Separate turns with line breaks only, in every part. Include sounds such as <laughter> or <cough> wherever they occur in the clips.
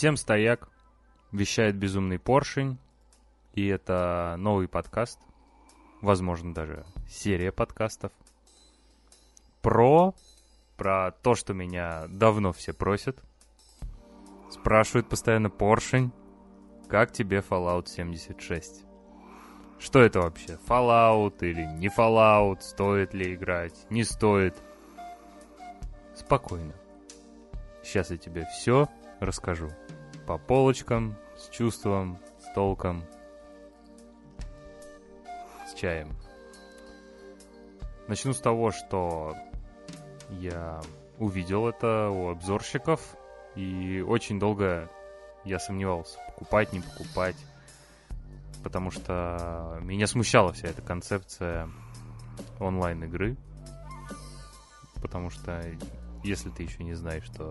Всем стояк. Вещает безумный поршень. И это новый подкаст. Возможно, даже серия подкастов. Про... Про то, что меня давно все просят. Спрашивают постоянно поршень. Как тебе Fallout 76? Что это вообще? Fallout или не Fallout? Стоит ли играть? Не стоит? Спокойно. Сейчас я тебе все расскажу. По полочкам, с чувством, с толком, с чаем. Начну с того, что я увидел это у обзорщиков, и очень долго я сомневался, покупать, не покупать, потому что меня смущала вся эта концепция онлайн-игры, потому что если ты еще не знаешь, что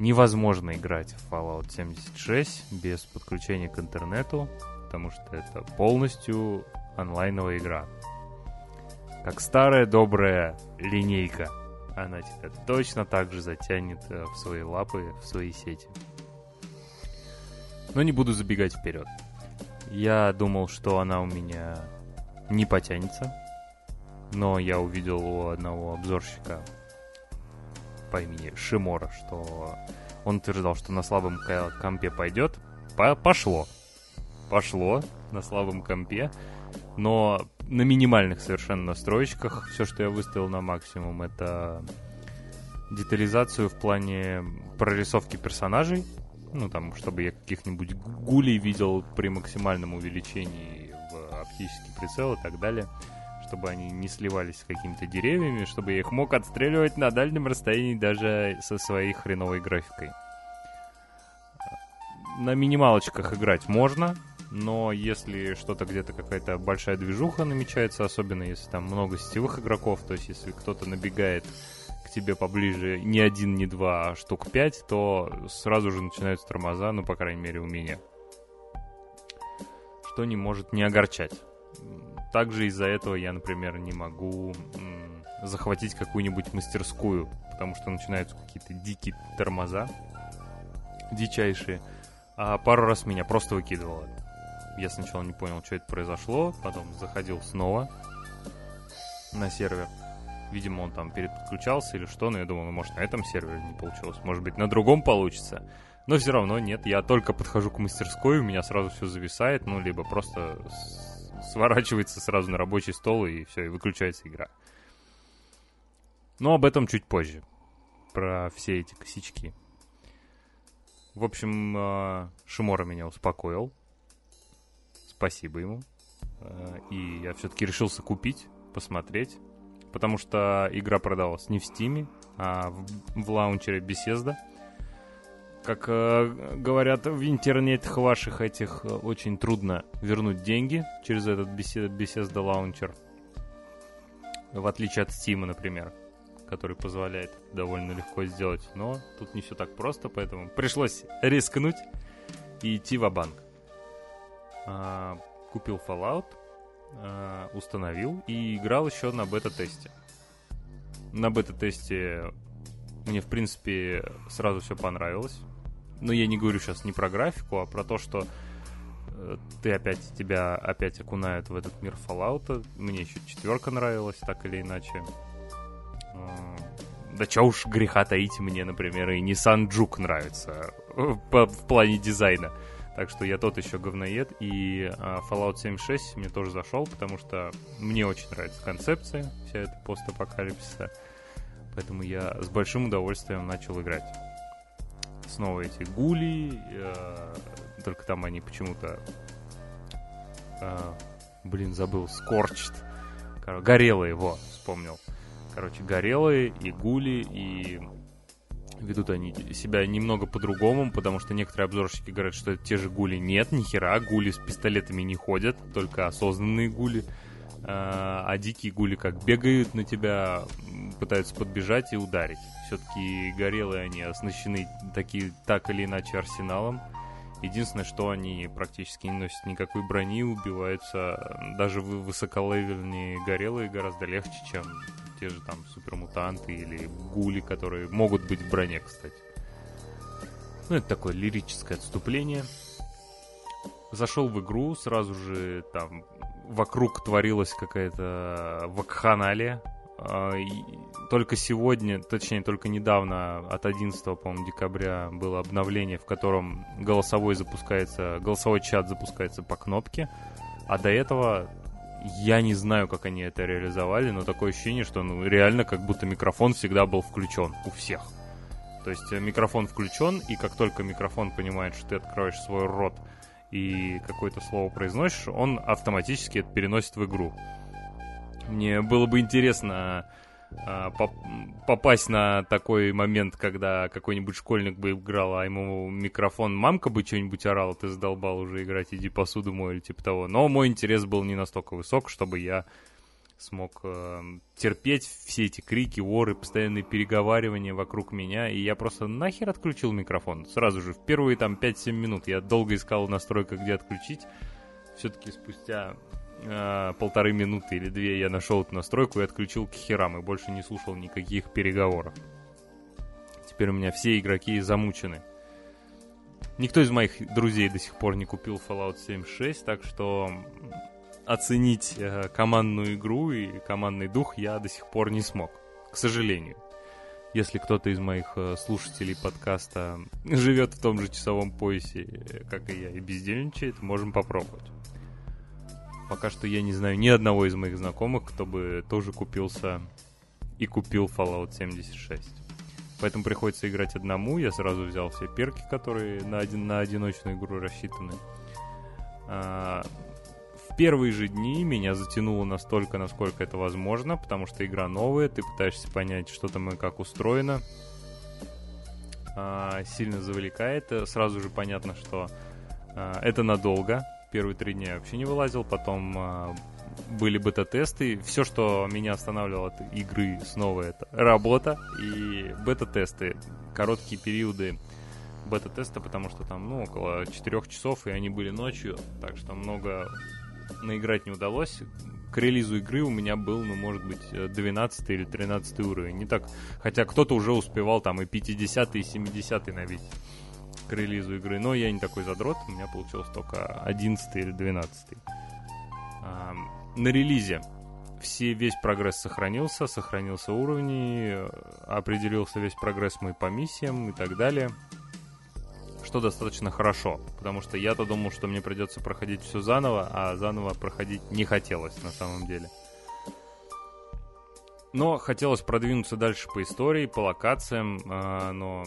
невозможно играть в Fallout 76 без подключения к интернету, потому что это полностью онлайновая игра. Как старая добрая линейка. Она тебя точно так же затянет э, в свои лапы, в свои сети. Но не буду забегать вперед. Я думал, что она у меня не потянется. Но я увидел у одного обзорщика по имени Шимора, что он утверждал, что на слабом компе пойдет. По пошло. Пошло на слабом компе. Но на минимальных совершенно настроечках все, что я выставил на максимум, это детализацию в плане прорисовки персонажей. Ну, там, чтобы я каких-нибудь гулей видел при максимальном увеличении в оптический прицел и так далее чтобы они не сливались с какими-то деревьями, чтобы я их мог отстреливать на дальнем расстоянии даже со своей хреновой графикой. На минималочках играть можно, но если что-то где-то какая-то большая движуха намечается, особенно если там много сетевых игроков, то есть если кто-то набегает к тебе поближе не один, не два, а штук пять, то сразу же начинаются тормоза, ну, по крайней мере, у меня. Что не может не огорчать также из-за этого я, например, не могу захватить какую-нибудь мастерскую, потому что начинаются какие-то дикие тормоза, дичайшие. А пару раз меня просто выкидывало. Я сначала не понял, что это произошло, потом заходил снова на сервер. Видимо, он там переподключался или что, но я думал, ну, может, на этом сервере не получилось, может быть, на другом получится. Но все равно нет, я только подхожу к мастерской, у меня сразу все зависает, ну, либо просто сворачивается сразу на рабочий стол и все, и выключается игра. Но об этом чуть позже. Про все эти косячки. В общем, э, Шимора меня успокоил. Спасибо ему. Э, и я все-таки решился купить, посмотреть. Потому что игра продалась не в Стиме, а в, в лаунчере Bethesda как э, говорят в интернетах ваших этих, э, очень трудно вернуть деньги через этот Bethesda Launcher. В отличие от Steam, например, который позволяет довольно легко сделать. Но тут не все так просто, поэтому пришлось рискнуть и идти в банк а, Купил Fallout, а, установил и играл еще на бета-тесте. На бета-тесте мне, в принципе, сразу все понравилось. Но я не говорю сейчас не про графику, а про то, что э, ты опять тебя опять окунают в этот мир Fallout. Мне еще четверка нравилась, так или иначе. А, да чё уж греха таить мне, например, и Nissan Juke нравится э, в, плане дизайна. Так что я тот еще говноед. И Fallout 76 мне тоже зашел, потому что мне очень нравится концепция вся эта постапокалипсиса. Поэтому я с большим удовольствием начал играть снова эти гули, э, только там они почему-то, э, блин, забыл, скорчт, горелые, во, вспомнил. Короче, горелые и гули, и ведут они себя немного по-другому, потому что некоторые обзорщики говорят, что это те же гули. Нет, ни хера, гули с пистолетами не ходят, только осознанные гули. А, а дикие гули как бегают на тебя, пытаются подбежать и ударить. Все-таки горелые они оснащены такие, так или иначе арсеналом. Единственное, что они практически не носят никакой брони, убиваются даже высоколевельные горелые гораздо легче, чем те же там супермутанты или гули, которые могут быть в броне, кстати. Ну, это такое лирическое отступление. Зашел в игру, сразу же там вокруг творилась какая-то вакханалия. А, только сегодня, точнее, только недавно, от 11, по-моему, декабря было обновление, в котором голосовой запускается, голосовой чат запускается по кнопке. А до этого я не знаю, как они это реализовали, но такое ощущение, что ну, реально как будто микрофон всегда был включен у всех. То есть э, микрофон включен, и как только микрофон понимает, что ты откроешь свой рот и какое-то слово произносишь, он автоматически это переносит в игру. Мне было бы интересно а, поп попасть на такой момент, когда какой-нибудь школьник бы играл, а ему микрофон мамка бы что-нибудь орала, ты задолбал уже играть, иди посуду мой или типа того. Но мой интерес был не настолько высок, чтобы я смог э, терпеть все эти крики, воры, постоянные переговаривания вокруг меня, и я просто нахер отключил микрофон. Сразу же, в первые там 5-7 минут я долго искал настройка, где отключить. Все-таки спустя э, полторы минуты или две я нашел эту настройку и отключил к херам, и больше не слушал никаких переговоров. Теперь у меня все игроки замучены. Никто из моих друзей до сих пор не купил Fallout 76, так что оценить э, командную игру и командный дух я до сих пор не смог, к сожалению. Если кто-то из моих э, слушателей подкаста живет в том же часовом поясе, э, как и я, и бездельничает, можем попробовать. Пока что я не знаю ни одного из моих знакомых, кто бы тоже купился и купил Fallout 76. Поэтому приходится играть одному. Я сразу взял все перки, которые на, один, на одиночную игру рассчитаны. А, первые же дни меня затянуло настолько, насколько это возможно, потому что игра новая, ты пытаешься понять, что там и как устроено. А, сильно завлекает. Сразу же понятно, что а, это надолго. Первые три дня я вообще не вылазил, потом а, были бета-тесты. Все, что меня останавливало от игры снова, это работа и бета-тесты. Короткие периоды бета-теста, потому что там, ну, около 4 часов, и они были ночью, так что много наиграть не удалось. К релизу игры у меня был, ну, может быть, 12 или 13 уровень. Не так. Хотя кто-то уже успевал там и 50 и 70 набить к релизу игры. Но я не такой задрот. У меня получилось только 11 или 12. А, на релизе все, весь прогресс сохранился, сохранился уровни, определился весь прогресс мой по миссиям и так далее что достаточно хорошо, потому что я-то думал, что мне придется проходить все заново, а заново проходить не хотелось на самом деле. Но хотелось продвинуться дальше по истории, по локациям, э, но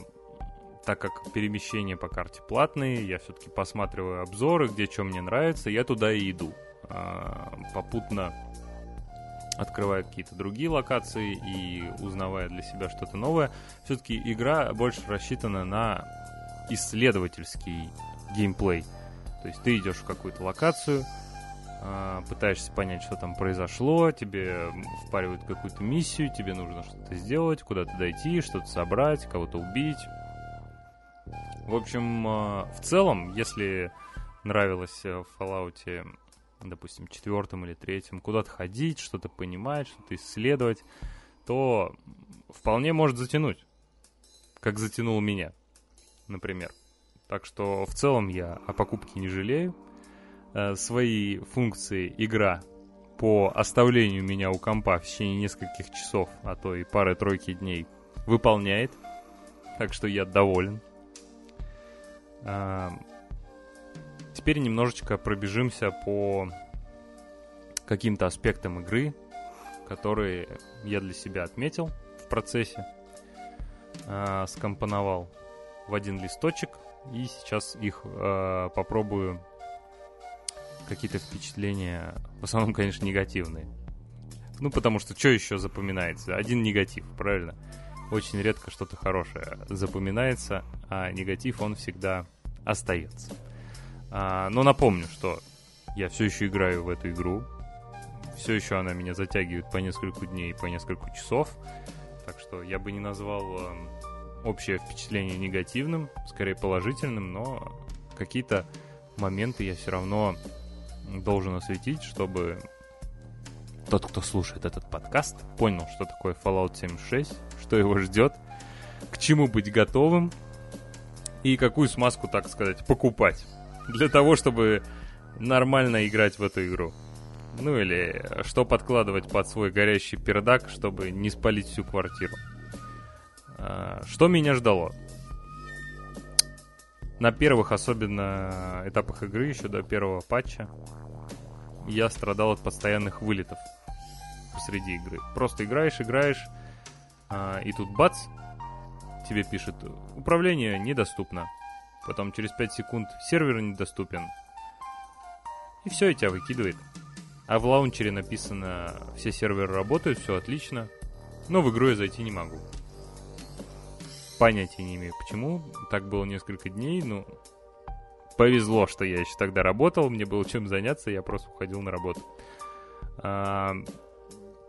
так как перемещения по карте платные, я все-таки посматриваю обзоры, где что мне нравится, я туда и иду. Э, попутно открывая какие-то другие локации и узнавая для себя что-то новое. Все-таки игра больше рассчитана на исследовательский геймплей. То есть ты идешь в какую-то локацию, а, пытаешься понять, что там произошло, тебе впаривают какую-то миссию, тебе нужно что-то сделать, куда-то дойти, что-то собрать, кого-то убить. В общем, а, в целом, если нравилось э, в Fallout, допустим, четвертом или третьем, куда-то ходить, что-то понимать, что-то исследовать, то вполне может затянуть, как затянул меня например. Так что в целом я о покупке не жалею. Э, свои функции игра по оставлению меня у компа в течение нескольких часов, а то и пары-тройки дней выполняет. Так что я доволен. А, теперь немножечко пробежимся по каким-то аспектам игры, которые я для себя отметил в процессе, а, скомпоновал в один листочек и сейчас их э, попробую какие-то впечатления, в основном, конечно, негативные. Ну, потому что что еще запоминается? Один негатив, правильно? Очень редко что-то хорошее запоминается, а негатив, он всегда остается. А, но напомню, что я все еще играю в эту игру. Все еще она меня затягивает по несколько дней, по несколько часов. Так что я бы не назвал эм, общее впечатление негативным, скорее положительным, но какие-то моменты я все равно должен осветить, чтобы тот, кто слушает этот подкаст, понял, что такое Fallout 76, что его ждет, к чему быть готовым и какую смазку, так сказать, покупать для того, чтобы нормально играть в эту игру. Ну или что подкладывать под свой горящий пердак, чтобы не спалить всю квартиру. А, что меня ждало? На первых, особенно этапах игры, еще до первого патча, я страдал от постоянных вылетов посреди игры. Просто играешь, играешь, а, и тут бац, тебе пишет, управление недоступно. Потом через 5 секунд сервер недоступен. И все, и тебя выкидывает. А в лаунчере написано, все серверы работают, все отлично, но в игру я зайти не могу. Понятия не имею, почему. Так было несколько дней, ну, повезло, что я еще тогда работал, мне было чем заняться, я просто уходил на работу. А,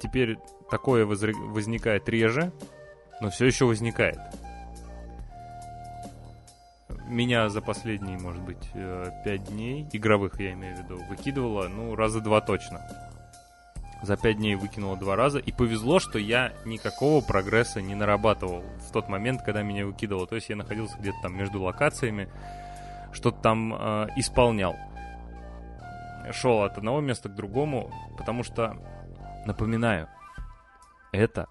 теперь такое возникает реже, но все еще возникает. Меня за последние, может быть, э, пять дней, игровых я имею в виду, выкидывало, ну, раза два точно. За пять дней выкинуло два раза, и повезло, что я никакого прогресса не нарабатывал в тот момент, когда меня выкидывало. То есть я находился где-то там между локациями, что-то там э, исполнял. Шел от одного места к другому, потому что, напоминаю, это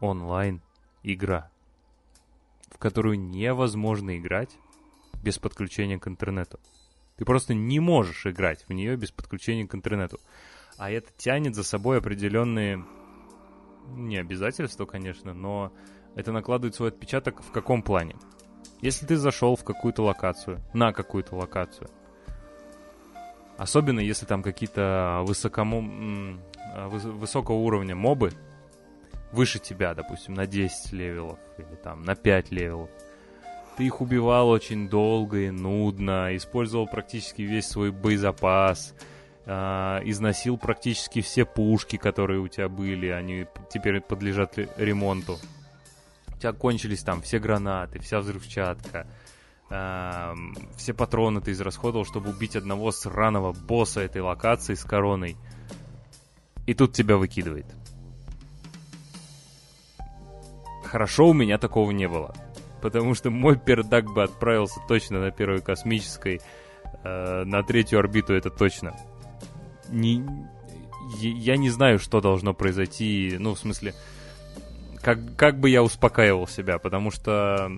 онлайн-игра, в которую невозможно играть без подключения к интернету. Ты просто не можешь играть в нее без подключения к интернету. А это тянет за собой определенные, не обязательства, конечно, но это накладывает свой отпечаток в каком плане? Если ты зашел в какую-то локацию, на какую-то локацию, особенно если там какие-то высокому, высокого уровня мобы, выше тебя, допустим, на 10 level ов или там на 5 level ов, ты их убивал очень долго и нудно, использовал практически весь свой боезапас, э, износил практически все пушки, которые у тебя были, они теперь подлежат ремонту тебя кончились там все гранаты, вся взрывчатка, э, все патроны ты израсходовал, чтобы убить одного сраного босса этой локации с короной. И тут тебя выкидывает. Хорошо, у меня такого не было. Потому что мой пердак бы отправился точно на первой космической, э, на третью орбиту это точно. Не, я не знаю, что должно произойти, ну, в смысле, как, как бы я успокаивал себя, потому что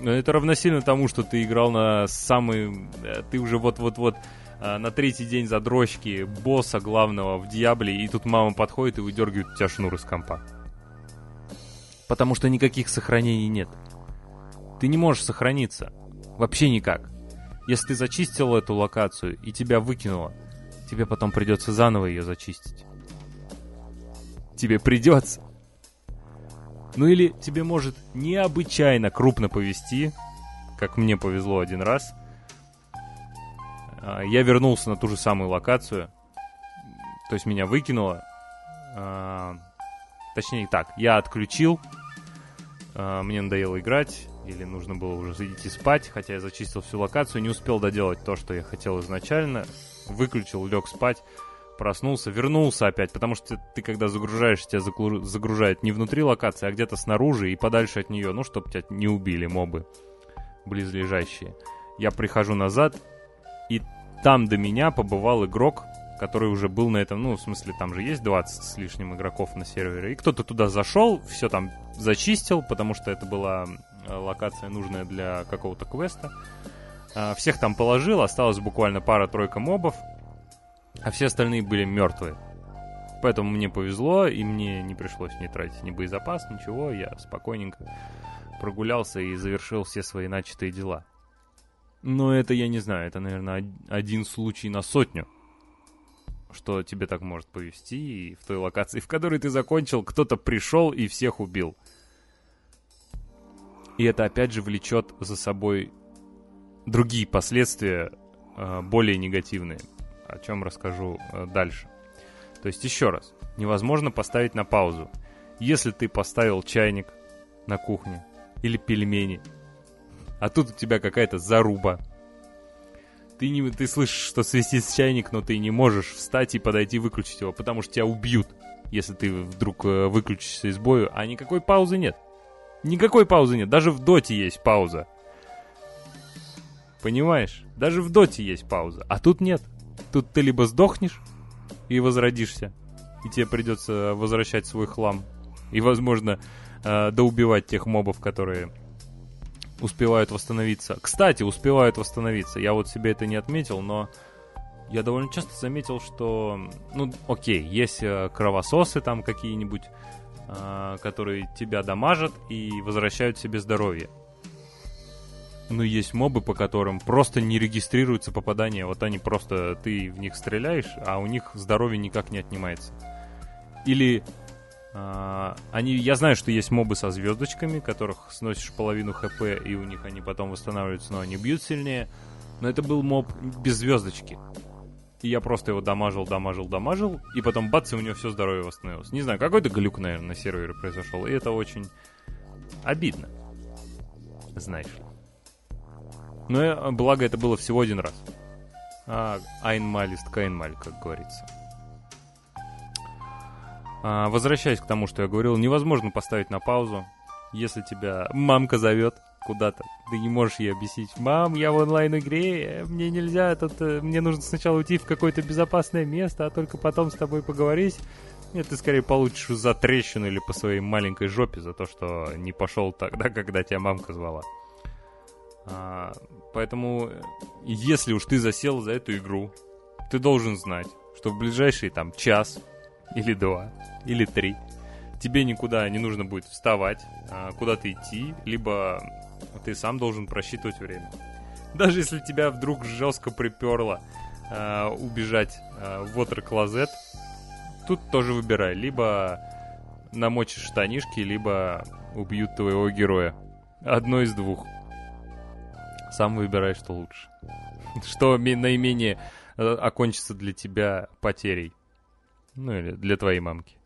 ну, это равносильно тому, что ты играл на самый... Э, ты уже вот-вот-вот э, на третий день задрочки босса главного в Диабле, и тут мама подходит и выдергивает у тебя шнур из компа. Потому что никаких сохранений нет. Ты не можешь сохраниться. Вообще никак. Если ты зачистил эту локацию и тебя выкинуло, тебе потом придется заново ее зачистить. Тебе придется. Ну или тебе может необычайно крупно повезти, как мне повезло один раз. А, я вернулся на ту же самую локацию, то есть меня выкинуло. А, точнее так, я отключил, а, мне надоело играть, или нужно было уже идти спать, хотя я зачистил всю локацию, не успел доделать то, что я хотел изначально, выключил, лег спать проснулся, вернулся опять, потому что ты, когда загружаешь, тебя загружает не внутри локации, а где-то снаружи и подальше от нее, ну, чтобы тебя не убили мобы близлежащие. Я прихожу назад, и там до меня побывал игрок, который уже был на этом, ну, в смысле, там же есть 20 с лишним игроков на сервере, и кто-то туда зашел, все там зачистил, потому что это была локация нужная для какого-то квеста. А, всех там положил, осталось буквально пара-тройка мобов, а все остальные были мертвые. Поэтому мне повезло, и мне не пришлось не тратить ни боезапас, ничего. Я спокойненько прогулялся и завершил все свои начатые дела. Но это я не знаю, это, наверное, один случай на сотню, что тебе так может повезти, и в той локации, в которой ты закончил, кто-то пришел и всех убил. И это опять же влечет за собой другие последствия, а, более негативные о чем расскажу э, дальше. То есть еще раз, невозможно поставить на паузу. Если ты поставил чайник на кухне или пельмени, а тут у тебя какая-то заруба, ты, не, ты слышишь, что свистит чайник, но ты не можешь встать и подойти выключить его, потому что тебя убьют, если ты вдруг э, выключишься из боя, а никакой паузы нет. Никакой паузы нет, даже в доте есть пауза. Понимаешь? Даже в доте есть пауза, а тут нет. Тут ты либо сдохнешь и возродишься, и тебе придется возвращать свой хлам. И, возможно, э, доубивать тех мобов, которые успевают восстановиться. Кстати, успевают восстановиться. Я вот себе это не отметил, но я довольно часто заметил, что, ну, окей, есть э, кровососы там какие-нибудь, э, которые тебя дамажат и возвращают себе здоровье. Но есть мобы, по которым просто не регистрируется попадание. Вот они просто, ты в них стреляешь, а у них здоровье никак не отнимается. Или а, они, я знаю, что есть мобы со звездочками, которых сносишь половину хп, и у них они потом восстанавливаются, но они бьют сильнее. Но это был моб без звездочки. И я просто его дамажил, дамажил, дамажил, и потом бац, и у него все здоровье восстановилось. Не знаю, какой-то глюк, наверное, на сервере произошел, и это очень обидно. Знаешь ли. Но благо это было всего один раз. А, Айнмалист Кайнмаль, как говорится. А, возвращаясь к тому, что я говорил, невозможно поставить на паузу, если тебя мамка зовет куда-то. Ты не можешь ей объяснить, мам, я в онлайн-игре, мне нельзя, тут, э, мне нужно сначала уйти в какое-то безопасное место, а только потом с тобой поговорить. Нет, ты скорее получишь за трещину или по своей маленькой жопе за то, что не пошел тогда, <laughs> когда тебя мамка звала. А, поэтому, если уж ты засел за эту игру, ты должен знать, что в ближайший там час или два или три тебе никуда не нужно будет вставать, а, куда-то идти, либо ты сам должен просчитывать время. Даже если тебя вдруг жестко приперло а, убежать в Water Closet, тут тоже выбирай. Либо намочишь штанишки, либо убьют твоего героя. Одно из двух. Сам выбирай, что лучше. <laughs> Что наименее э, окончится для тебя потерей. Ну или для твоей мамки.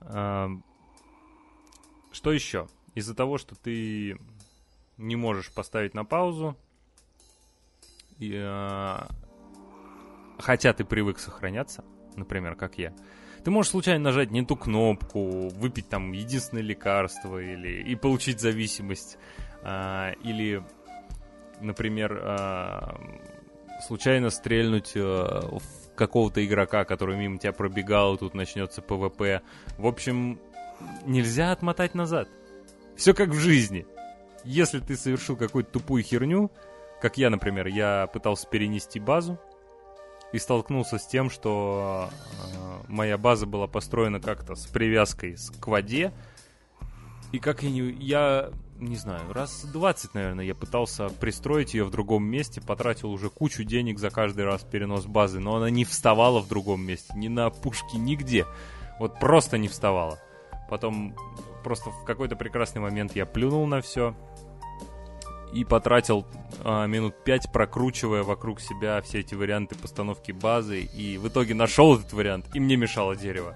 Что еще? Из-за того, что ты не можешь поставить на паузу, и, э, хотя ты привык сохраняться, например, как я, ты можешь случайно нажать не ту кнопку, выпить там единственное лекарство или и получить зависимость, э, или например, э, случайно стрельнуть э, в какого-то игрока, который мимо тебя пробегал, тут начнется ПВП. В общем, нельзя отмотать назад. Все как в жизни. Если ты совершил какую-то тупую херню, как я, например, я пытался перенести базу и столкнулся с тем, что э, моя база была построена как-то с привязкой к воде, и как я не... Я не знаю, раз 20, наверное, я пытался пристроить ее в другом месте, потратил уже кучу денег за каждый раз перенос базы, но она не вставала в другом месте, ни на пушке, нигде. Вот просто не вставала. Потом просто в какой-то прекрасный момент я плюнул на все и потратил а, минут 5, прокручивая вокруг себя все эти варианты постановки базы, и в итоге нашел этот вариант, и мне мешало дерево.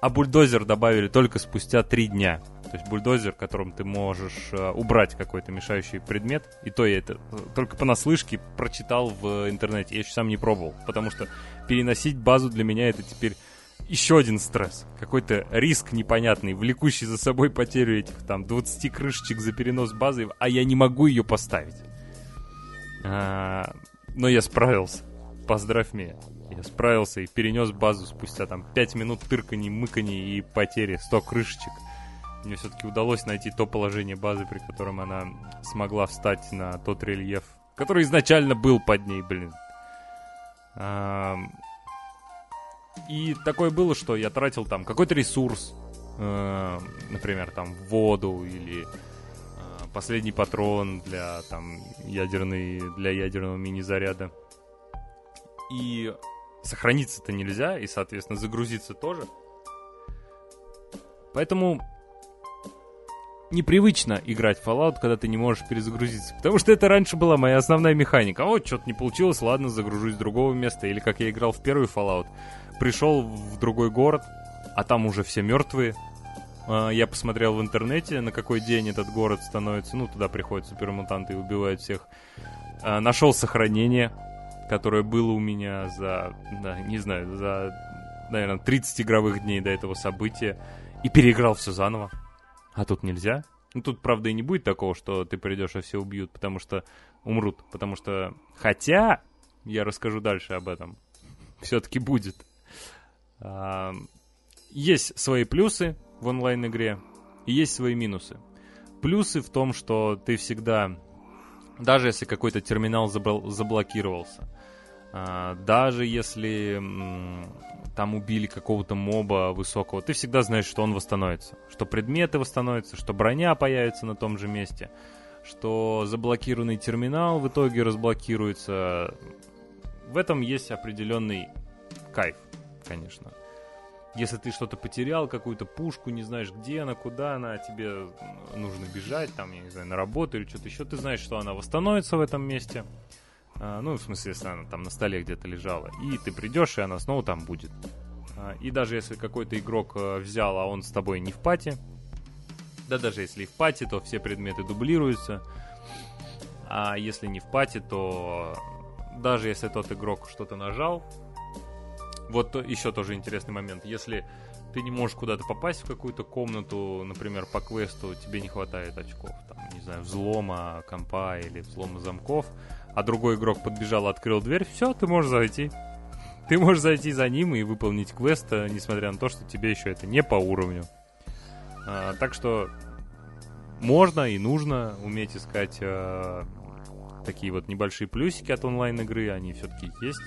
А бульдозер добавили только спустя 3 дня. То есть бульдозер, которым ты можешь э, убрать какой-то мешающий предмет. И то я это э, только понаслышке прочитал в интернете. Я еще сам не пробовал. Потому что переносить базу для меня это теперь еще один стресс. Какой-то риск непонятный, влекущий за собой потерю этих там 20 крышечек за перенос базы, а я не могу ее поставить. А, но я справился. Поздравь меня. Я справился и перенес базу спустя там 5 минут тырканий, мыканий и потери 100 крышечек мне все-таки удалось найти то положение базы, при котором она смогла встать на тот рельеф, который изначально был под ней, блин. И такое было, что я тратил там какой-то ресурс, например, там воду или э, последний патрон для там ядерный для ядерного мини-заряда. И сохраниться-то нельзя, и, соответственно, загрузиться тоже. Поэтому непривычно играть в Fallout, когда ты не можешь перезагрузиться. Потому что это раньше была моя основная механика. Вот, что-то не получилось, ладно, загружусь с другого места. Или как я играл в первый Fallout. Пришел в другой город, а там уже все мертвые. А, я посмотрел в интернете, на какой день этот город становится. Ну, туда приходят супермутанты и убивают всех. А, нашел сохранение, которое было у меня за, да, не знаю, за, наверное, 30 игровых дней до этого события. И переиграл все заново. А тут нельзя. Ну, тут, правда, и не будет такого, что ты придешь, а все убьют, потому что умрут, потому что, хотя, я расскажу дальше об этом, все-таки будет. А, есть свои плюсы в онлайн-игре и есть свои минусы. Плюсы в том, что ты всегда, даже если какой-то терминал заблокировался, а, даже если там убили какого-то моба высокого, ты всегда знаешь, что он восстановится. Что предметы восстановятся, что броня появится на том же месте, что заблокированный терминал в итоге разблокируется. В этом есть определенный кайф, конечно. Если ты что-то потерял, какую-то пушку, не знаешь, где она, куда она, тебе нужно бежать, там, я не знаю, на работу или что-то еще, ты знаешь, что она восстановится в этом месте. А, ну, в смысле, если она там на столе где-то лежала. И ты придешь, и она снова там будет. А, и даже если какой-то игрок э, взял, а он с тобой не в пати, да даже если и в пати, то все предметы дублируются. А если не в пати, то даже если тот игрок что-то нажал, вот еще тоже интересный момент. Если ты не можешь куда-то попасть в какую-то комнату, например, по квесту, тебе не хватает очков, там, не знаю, взлома компа или взлома замков, а другой игрок подбежал, открыл дверь, все, ты можешь зайти. Ты можешь зайти за ним и выполнить квест, э, несмотря на то, что тебе еще это не по уровню. А, так что можно и нужно уметь искать а, такие вот небольшие плюсики от онлайн-игры, они все-таки есть,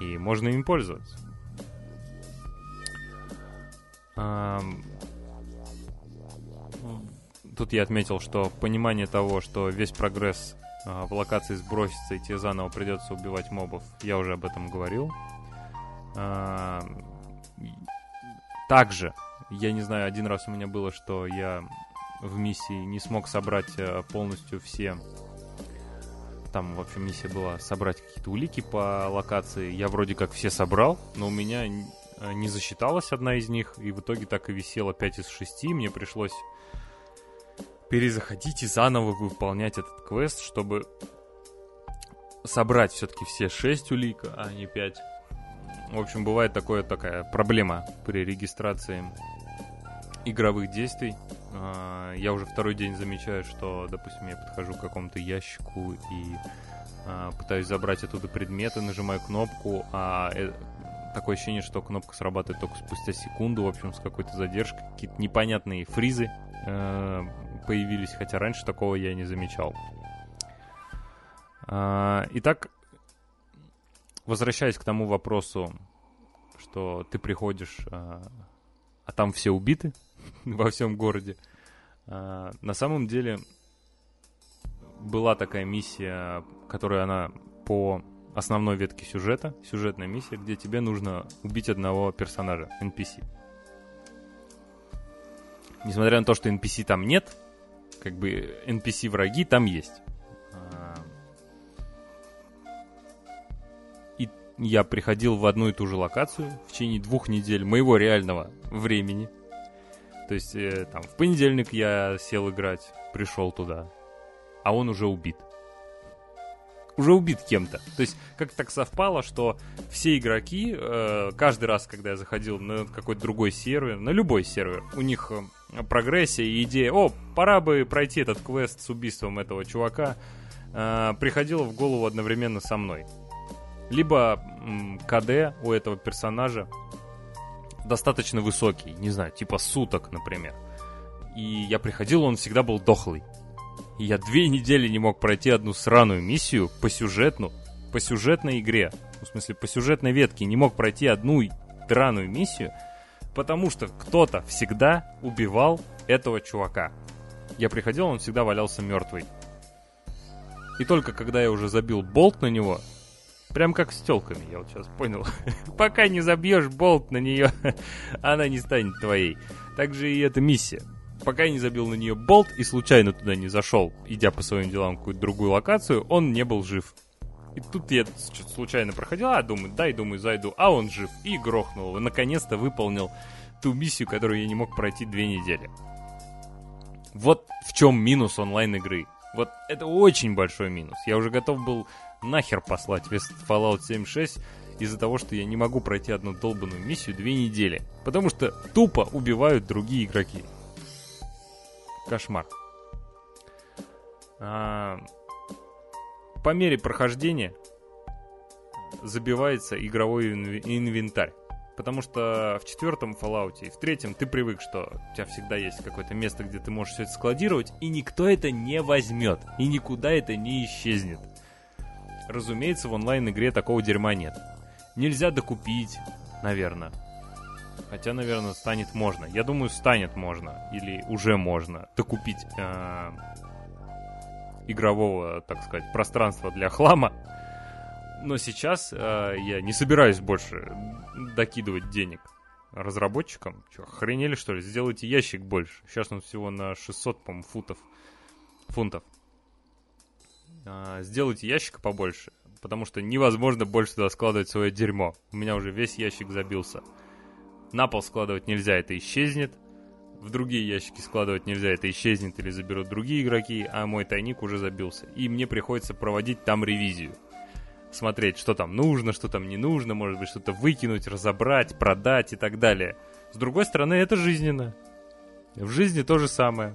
и можно им пользоваться. А, тут я отметил, что понимание того, что весь прогресс в локации сбросится и тебе заново придется убивать мобов. Я уже об этом говорил. Также, я не знаю, один раз у меня было, что я в миссии не смог собрать э, полностью все... Там, в общем, миссия была собрать какие-то улики по локации. Я вроде как все собрал, но у меня э, не засчиталась одна из них, и в итоге так и висела 5 из 6. Мне пришлось перезаходить и заново выполнять этот квест, чтобы собрать все-таки все 6 улик, а не 5. В общем, бывает такое, такая проблема при регистрации игровых действий. А, я уже второй день замечаю, что, допустим, я подхожу к какому-то ящику и а, пытаюсь забрать оттуда предметы, нажимаю кнопку, а э, такое ощущение, что кнопка срабатывает только спустя секунду, в общем, с какой-то задержкой, какие-то непонятные фризы э, появились, хотя раньше такого я не замечал. А, итак, возвращаясь к тому вопросу, что ты приходишь, а, а там все убиты <laughs> во всем городе. А, на самом деле была такая миссия, которая она по основной ветке сюжета, сюжетная миссия, где тебе нужно убить одного персонажа, NPC. Несмотря на то, что NPC там нет, как бы NPC-враги там есть. И я приходил в одну и ту же локацию в течение двух недель моего реального времени. То есть, э, там, в понедельник я сел играть, пришел туда, а он уже убит. Уже убит кем-то. То есть, как так совпало, что все игроки, э, каждый раз, когда я заходил на какой-то другой сервер, на любой сервер, у них прогрессия и идея, о, пора бы пройти этот квест с убийством этого чувака, э, приходила в голову одновременно со мной. Либо м, КД у этого персонажа достаточно высокий, не знаю, типа суток, например. И я приходил, он всегда был дохлый. И я две недели не мог пройти одну сраную миссию по сюжетну, по сюжетной игре. В смысле, по сюжетной ветке не мог пройти одну драную миссию, Потому что кто-то всегда убивал этого чувака. Я приходил, он всегда валялся мертвый. И только когда я уже забил болт на него, прям как с телками, я вот сейчас понял. <laughs> Пока не забьешь болт на нее, <laughs> она не станет твоей. Так же и эта миссия. Пока я не забил на нее болт и случайно туда не зашел, идя по своим делам в какую-то другую локацию, он не был жив. И тут я случайно проходил, а думаю, дай, думаю, зайду, а он жив, и грохнул его. Наконец-то выполнил ту миссию, которую я не мог пройти две недели. Вот в чем минус онлайн-игры. Вот это очень большой минус. Я уже готов был нахер послать весь Fallout 76 из-за того, что я не могу пройти одну долбанную миссию две недели. Потому что тупо убивают другие игроки. Кошмар. А, по мере прохождения забивается игровой инвентарь. Потому что в четвертом Fallout и в третьем ты привык, что у тебя всегда есть какое-то место, где ты можешь все это складировать, и никто это не возьмет, и никуда это не исчезнет. Разумеется, в онлайн-игре такого дерьма нет. Нельзя докупить, наверное. Хотя, наверное, станет можно. Я думаю, станет можно. Или уже можно докупить э, игрового, так сказать, пространства для хлама но сейчас э, я не собираюсь больше докидывать денег разработчикам. Че, охренели, что ли? Сделайте ящик больше. Сейчас он всего на 600, по футов. Фунтов. А, сделайте ящик побольше, потому что невозможно больше туда складывать свое дерьмо. У меня уже весь ящик забился. На пол складывать нельзя, это исчезнет. В другие ящики складывать нельзя, это исчезнет или заберут другие игроки, а мой тайник уже забился. И мне приходится проводить там ревизию смотреть, что там нужно, что там не нужно, может быть, что-то выкинуть, разобрать, продать и так далее. С другой стороны, это жизненно. В жизни то же самое.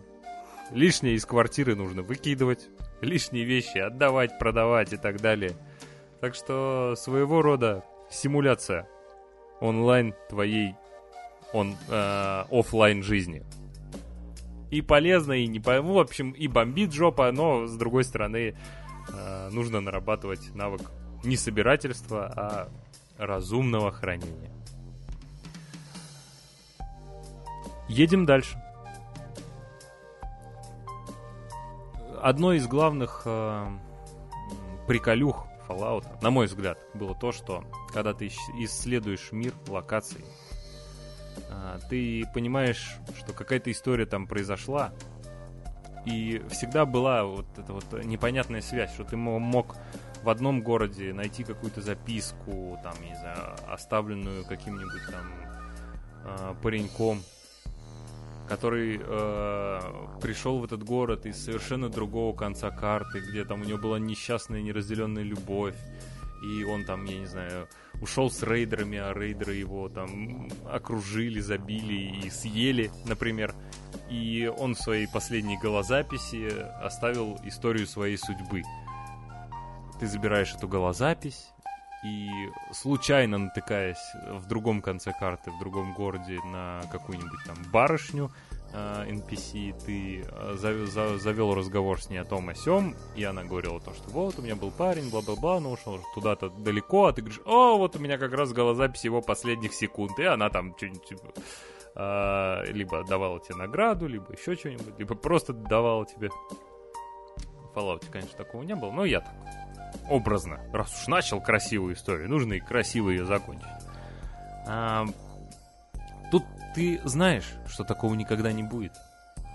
Лишнее из квартиры нужно выкидывать, лишние вещи отдавать, продавать и так далее. Так что своего рода симуляция онлайн твоей он, э, офлайн жизни. И полезно, и не по... Ну, в общем, и бомбит жопа, но с другой стороны э, нужно нарабатывать навык не собирательства, а разумного хранения. Едем дальше. Одно из главных э, приколюх Fallout, на мой взгляд, было то, что когда ты исследуешь мир локаций, ты понимаешь, что какая-то история там произошла, и всегда была вот эта вот непонятная связь, что ты мог в одном городе найти какую-то записку, там, не знаю, оставленную каким-нибудь там э, пареньком, который э, пришел в этот город из совершенно другого конца карты, где там у него была несчастная неразделенная любовь, и он там, я не знаю, ушел с рейдерами, а рейдеры его там окружили, забили и съели, например. И он в своей последней голозаписи оставил историю своей судьбы ты забираешь эту голозапись, и случайно натыкаясь в другом конце карты, в другом городе на какую-нибудь там барышню NPC, ты э, завел, разговор с ней о том о сём, и она говорила то, что вот у меня был парень, бла-бла-бла, но ушел туда-то далеко, а ты говоришь, о, вот у меня как раз голозапись его последних секунд, и она там что-нибудь типа, э, либо давала тебе награду, либо еще что-нибудь, либо просто давала тебе. В Fallout, конечно, такого не было, но я так образно. Раз уж начал красивую историю, нужно и красиво ее закончить. Ты знаешь, что такого никогда не будет.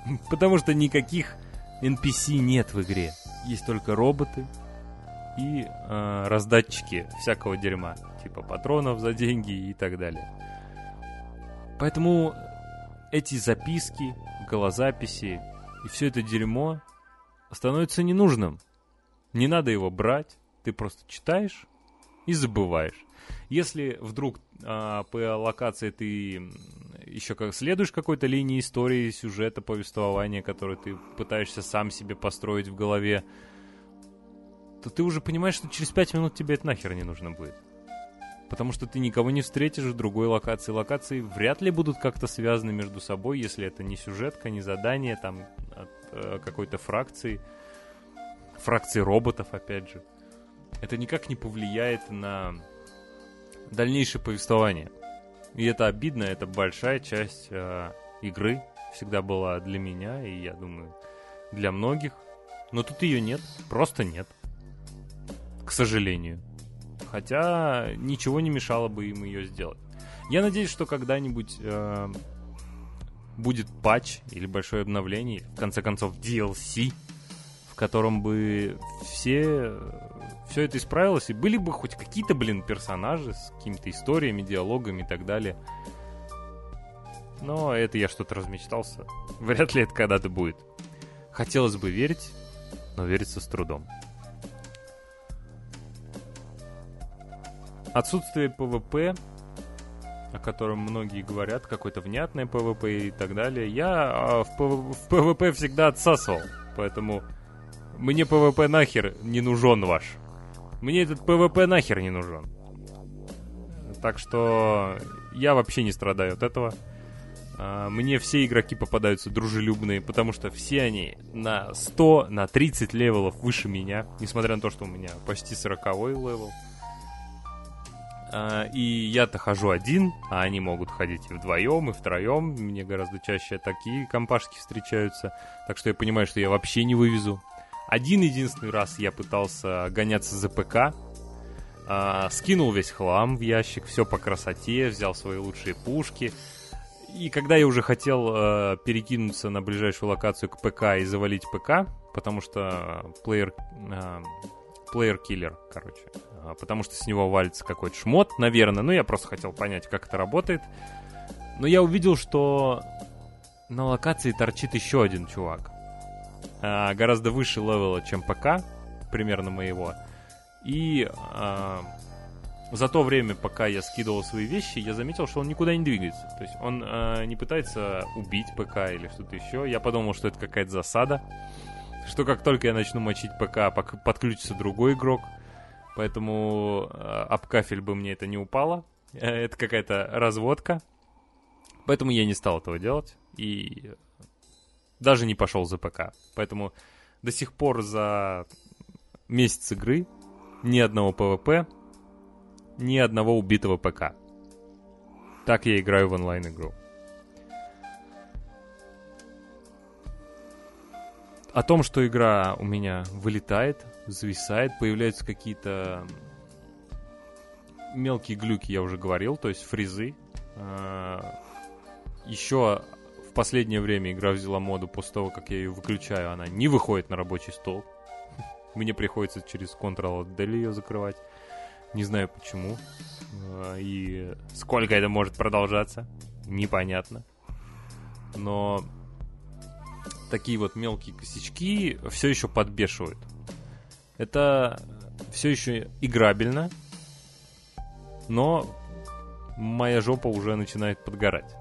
<laughs> Потому что никаких NPC нет в игре. Есть только роботы и э, раздатчики всякого дерьма. Типа патронов за деньги и так далее. Поэтому эти записки, голозаписи и все это дерьмо становится ненужным. Не надо его брать, ты просто читаешь и забываешь. Если вдруг а, по локации ты еще как следуешь какой-то линии истории, сюжета, повествования, который ты пытаешься сам себе построить в голове, то ты уже понимаешь, что через пять минут тебе это нахер не нужно будет. Потому что ты никого не встретишь в другой локации. Локации вряд ли будут как-то связаны между собой, если это не сюжетка, не задание там от э, какой-то фракции. Фракции роботов, опять же это никак не повлияет на дальнейшее повествование. И это обидно, это большая часть э, игры всегда была для меня, и я думаю, для многих. Но тут ее нет, просто нет. К сожалению. Хотя ничего не мешало бы им ее сделать. Я надеюсь, что когда-нибудь э, будет патч или большое обновление, в конце концов DLC, в котором бы все все это исправилось, и были бы хоть какие-то, блин, персонажи с какими-то историями, диалогами и так далее. Но это я что-то размечтался. <laughs> Вряд ли это когда-то будет. Хотелось бы верить, но верится с трудом. Отсутствие PvP, о котором многие говорят, какое-то внятное PvP и так далее, я а, в, ПВ, в PvP всегда отсасывал. Поэтому Мне PvP нахер не нужен ваш. Мне этот PvP нахер не нужен. Так что я вообще не страдаю от этого. А, мне все игроки попадаются дружелюбные, потому что все они на 100, на 30 level ов выше меня, несмотря на то, что у меня почти 40 level. А, и я-то хожу один, а они могут ходить и вдвоем, и втроем. Мне гораздо чаще такие компашки встречаются. Так что я понимаю, что я вообще не вывезу. Один единственный раз я пытался гоняться за ПК. А, скинул весь хлам в ящик, все по красоте, взял свои лучшие пушки. И когда я уже хотел э, перекинуться на ближайшую локацию к ПК и завалить ПК, потому что плеер, э, плеер киллер, короче, э, потому что с него валится какой-то шмот, наверное. Ну, я просто хотел понять, как это работает. Но я увидел, что на локации торчит еще один чувак. Э, гораздо выше левела, чем ПК, примерно моего. И э, за то время, пока я скидывал свои вещи, я заметил, что он никуда не двигается. То есть он э, не пытается убить ПК или что-то еще. Я подумал, что это какая-то засада. Что как только я начну мочить ПК, подключится другой игрок. Поэтому э, об кафель бы мне это не упало. Э, это какая-то разводка. Поэтому я не стал этого делать. И даже не пошел за ПК. Поэтому до сих пор за месяц игры ни одного ПВП, ни одного убитого ПК. Так я играю в онлайн-игру. О том, что игра у меня вылетает, зависает, появляются какие-то мелкие глюки, я уже говорил, то есть фризы. А, Еще последнее время игра взяла моду после того, как я ее выключаю, она не выходит на рабочий стол. <laughs> Мне приходится через Ctrl-Del ее закрывать. Не знаю почему. А, и сколько это может продолжаться, непонятно. Но такие вот мелкие косячки все еще подбешивают. Это все еще играбельно, но моя жопа уже начинает подгорать.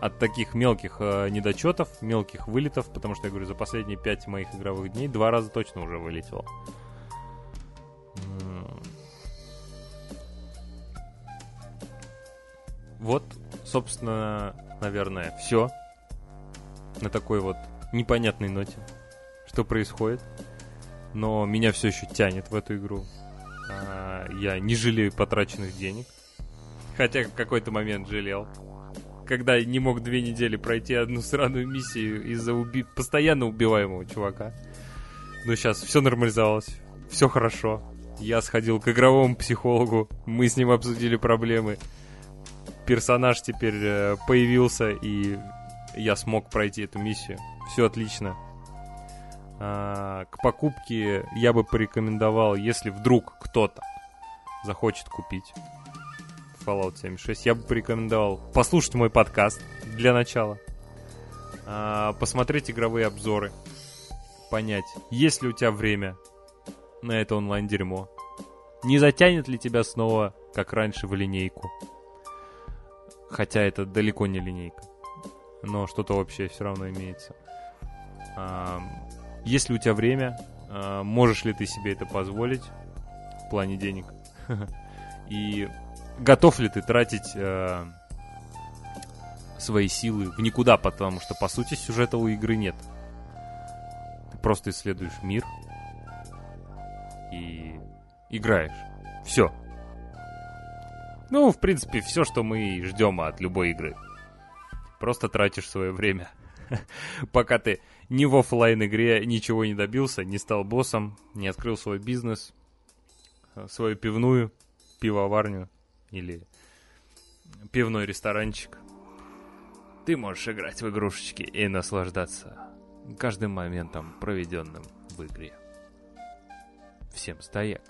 От таких мелких э, недочетов, мелких вылетов, потому что я говорю, за последние пять моих игровых дней два раза точно уже вылетело. Вот, собственно, наверное, все. На такой вот непонятной ноте. Что происходит. Но меня все еще тянет в эту игру. А, я не жалею потраченных денег. Хотя в какой-то момент жалел. Когда не мог две недели пройти одну сраную миссию из-за уби... постоянно убиваемого чувака. Но сейчас все нормализовалось. Все хорошо. Я сходил к игровому психологу. Мы с ним обсудили проблемы персонаж теперь э, появился, и я смог пройти эту миссию. Все отлично. А, к покупке я бы порекомендовал, если вдруг кто-то захочет купить Fallout 76, я бы порекомендовал послушать мой подкаст для начала, а, посмотреть игровые обзоры, понять, есть ли у тебя время на это онлайн-дерьмо, не затянет ли тебя снова, как раньше, в линейку. Хотя это далеко не линейка. Но что-то общее все равно имеется. А, есть ли у тебя время? А, можешь ли ты себе это позволить в плане денег? <laughs> И готов ли ты тратить а, свои силы в никуда, потому что, по сути, сюжета у игры нет. Ты просто исследуешь мир и играешь. Все. Ну, в принципе, все, что мы ждем от любой игры. Просто тратишь свое время. <laughs> Пока ты ни в офлайн игре ничего не добился, не стал боссом, не открыл свой бизнес, э, свою пивную, пивоварню или пивной ресторанчик. Ты можешь играть в игрушечки и наслаждаться каждым моментом, проведенным в игре. Всем стояк.